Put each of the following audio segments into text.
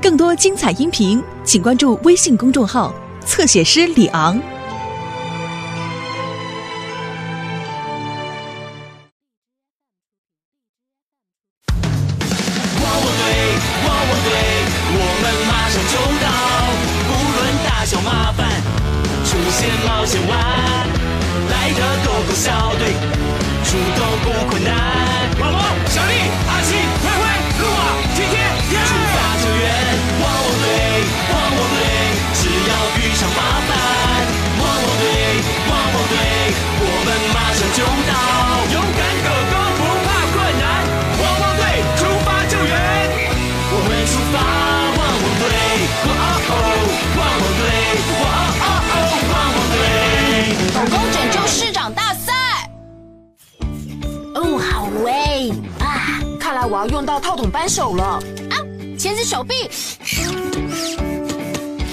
更多精彩音频，请关注微信公众号“侧写师李昂”。汪汪队，汪汪队，我们马上就到，不论大小麻烦，出现冒险湾，来的狗狗小队，出动不困难。汪汪，小丽、阿奇、要用到套筒扳手了。啊，钳子手臂，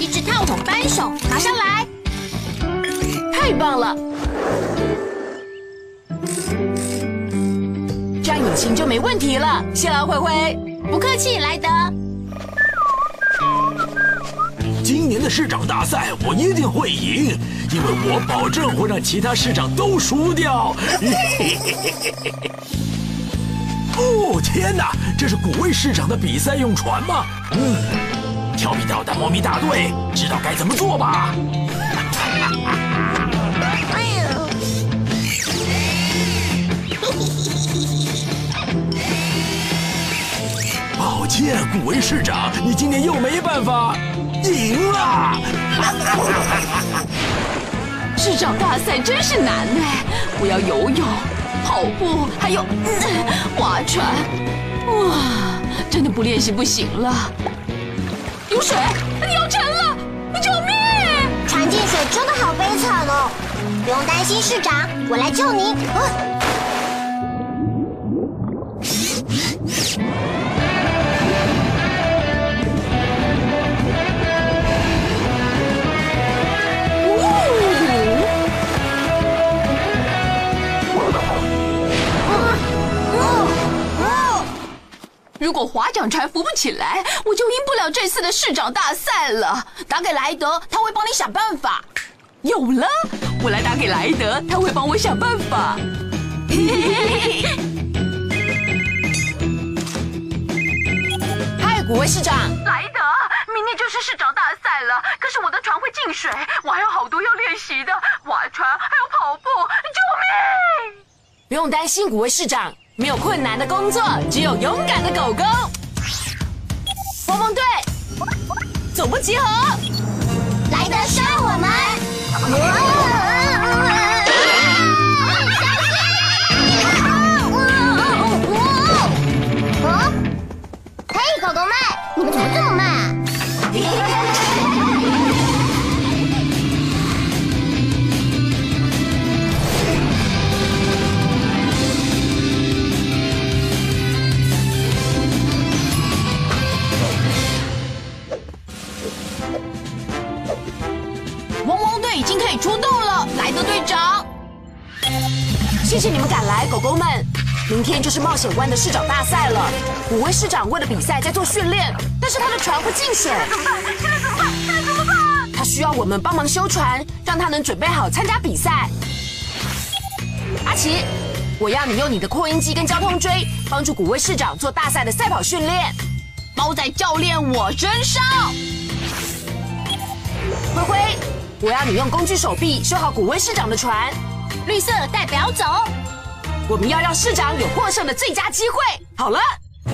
一只套筒扳手，马上来！太棒了！这样引擎就没问题了。谢了，灰灰。不客气，莱德。今年的市长大赛我一定会赢，因为我保证会让其他市长都输掉。哦天哪，这是古威市长的比赛用船吗？嗯，调皮捣蛋猫咪大队知道该怎么做吧？抱歉，古威市长，你今年又没办法赢了。市长大赛真是难哎！我要游泳、跑步，还有、嗯划船。哇，真的不练习不行了。有水，你要沉了！救命！船进水真的好悲惨哦！不用担心，市长，我来救你。船浮不起来，我就赢不了这次的市长大赛了。打给莱德，他会帮你想办法。有了，我来打给莱德，他会帮我想办法。嗨，古威市长。莱德，明天就是市长大赛了，可是我的船会进水，我还有好多要练习的，划船还有跑步，救命！不用担心，古威市长，没有困难的工作，只有勇敢的狗狗。汪汪队，总部集合！来得杀我们！狗狗们。明天就是冒险湾的市长大赛了。五位市长为了比赛在做训练，但是他的船会进水。怎么办？现在怎么办？现在怎么办？他需要我们帮忙修船，让他能准备好参加比赛。阿奇，我要你用你的扩音机跟交通锥，帮助古威市长做大赛的赛跑训练。包在教练我身上。灰灰，我要你用工具手臂修好古威市长的船。绿色代表走。我们要让市长有获胜的最佳机会。好了，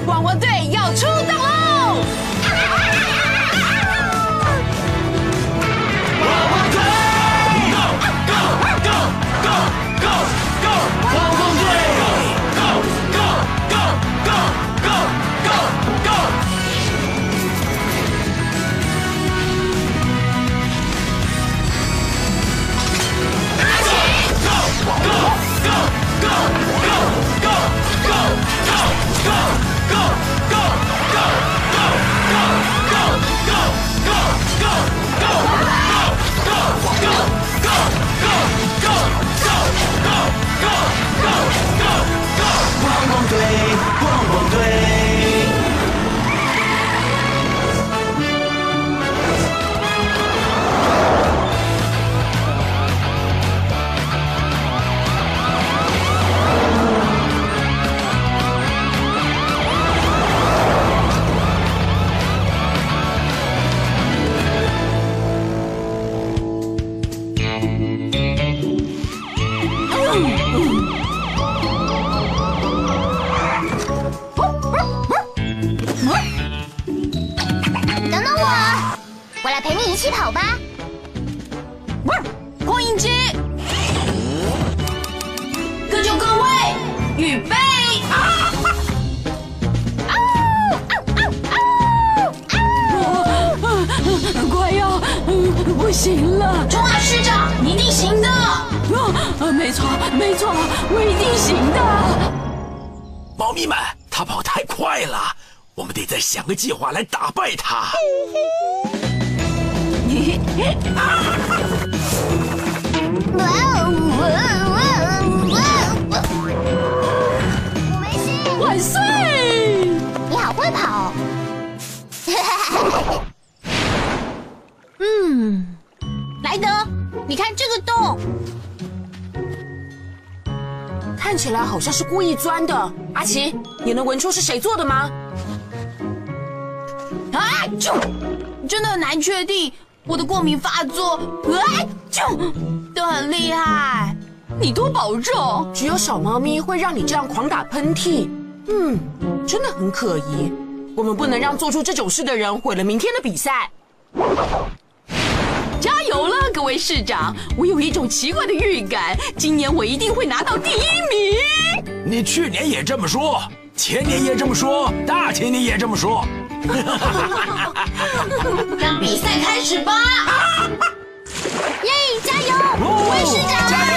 汪汪队要出动喽！跑吧。扩音机，各就各位，预备！啊快要不行了！中华师长，你一定行的！啊，没错，没错，我一定行的！猫咪们，它跑太快了，我们得再想个计划来打败它。哇哦哇哦哇哦！我没事，万岁！你好会跑。嗯，莱德，你看这个洞，看起来好像是故意钻的。阿奇，你能闻出是谁做的吗？啊，就真的难确定。我的过敏发作，哎，就都很厉害。你多保重。只有小猫咪会让你这样狂打喷嚏。嗯，真的很可疑。我们不能让做出这种事的人毁了明天的比赛。加油了，各位市长！我有一种奇怪的预感，今年我一定会拿到第一名。你去年也这么说，前年也这么说，大前年也这么说。让比赛开始吧！耶，加油，五位市长！加油！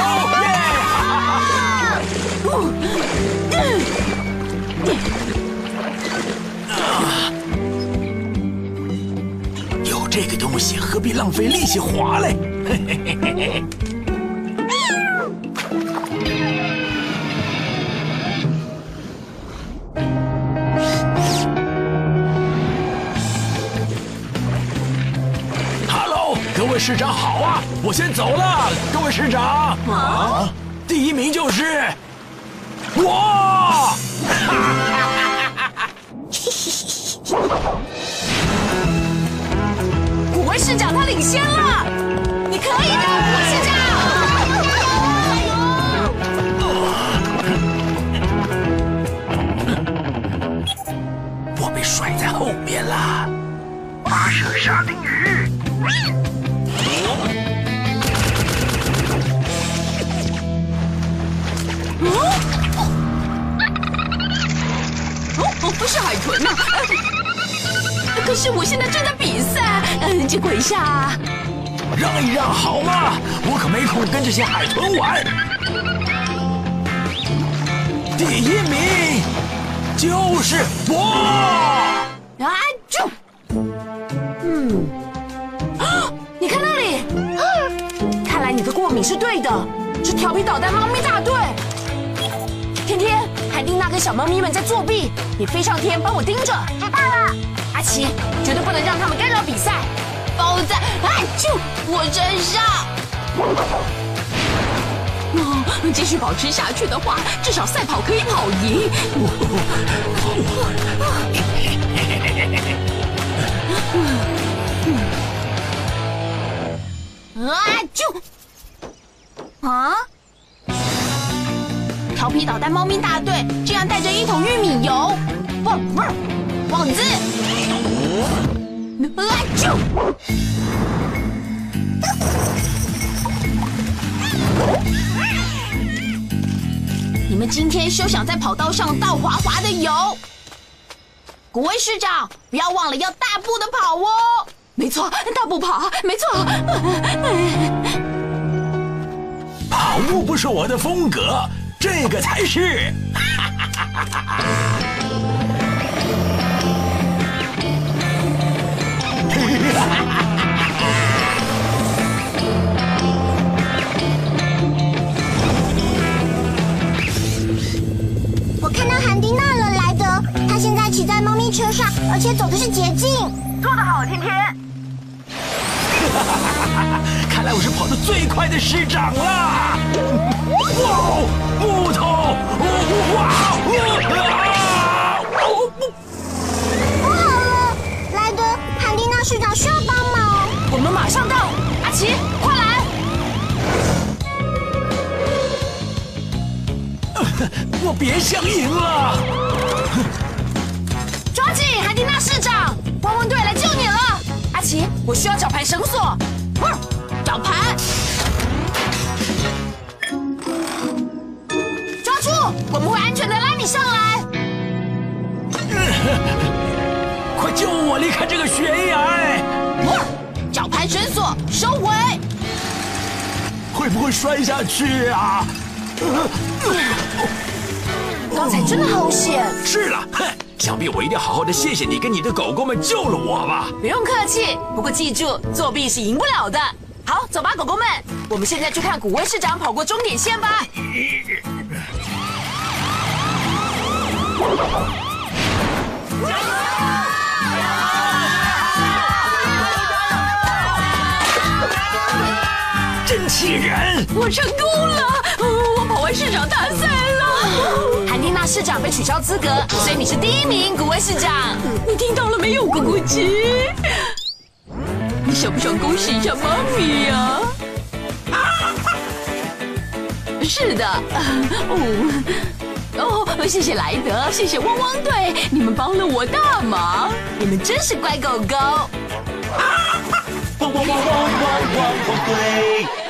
有这个东西，何必浪费力气滑嘞？嘿嘿嘿嘿嘿。市长好啊！我先走了，各位市长。啊，第一名就是我。古威市长他领先了，你可以的，古威市长！我被甩在后面了。发射沙丁鱼。不是海豚呐、呃可是我现在正在比赛，嗯，借过一下啊。让一让好吗？我可没空跟这些海豚玩。第一名就是我。啊，就，嗯，啊，你看那里，啊看来你的过敏是对的，是调皮捣蛋猫咪大队。天天，海蒂娜跟小猫咪们在作弊，你飞上天帮我盯着。知道了。阿奇，绝对不能让他们干扰比赛。包在，啊，就我身上。哦，继续保持下去的话，至少赛跑可以跑赢。啊，就，啊！调皮捣蛋猫咪大队竟然带着一桶玉米油，不不，网子，啊就！你们今天休想在跑道上倒滑滑的油！古威市长，不要忘了要大步的跑哦。没错，大步跑，没错。跑步不是我的风格，这个才是。我看到韩丁娜了，莱德，她现在骑在猫咪车上，而且走的是捷径。看来我是跑得最快的市长了！哇哦，木头！哇啊！不好了，莱德，韩蒂娜市长需要帮忙。我们马上到，阿奇，快来！我别想赢了！抓紧，海蒂娜市长，汪汪队来救你了！阿奇，我我需要绞盘绳索。绞盘，抓住！我们会安全的拉你上来。快救我离开这个悬崖！绞盘绳索收回。会不会摔下去啊？刚才真的好险！是了，哼，想必我一定要好好的谢谢你跟你的狗狗们救了我吧。不用客气，不过记住，作弊是赢不了的。好，走吧，狗狗们，我们现在去看古威市长跑过终点线吧。加油真气人！我成功了，我跑完市长大赛了。韩蒂娜市长被取消资格，所以你是第一名，古威市长。你听到了没有，咕咕鸡？想不想恭喜一下妈咪呀？是的，哦哦，谢谢莱德，谢谢汪汪队，你们帮了我大忙。你们真是乖狗狗。汪汪汪汪汪汪汪队。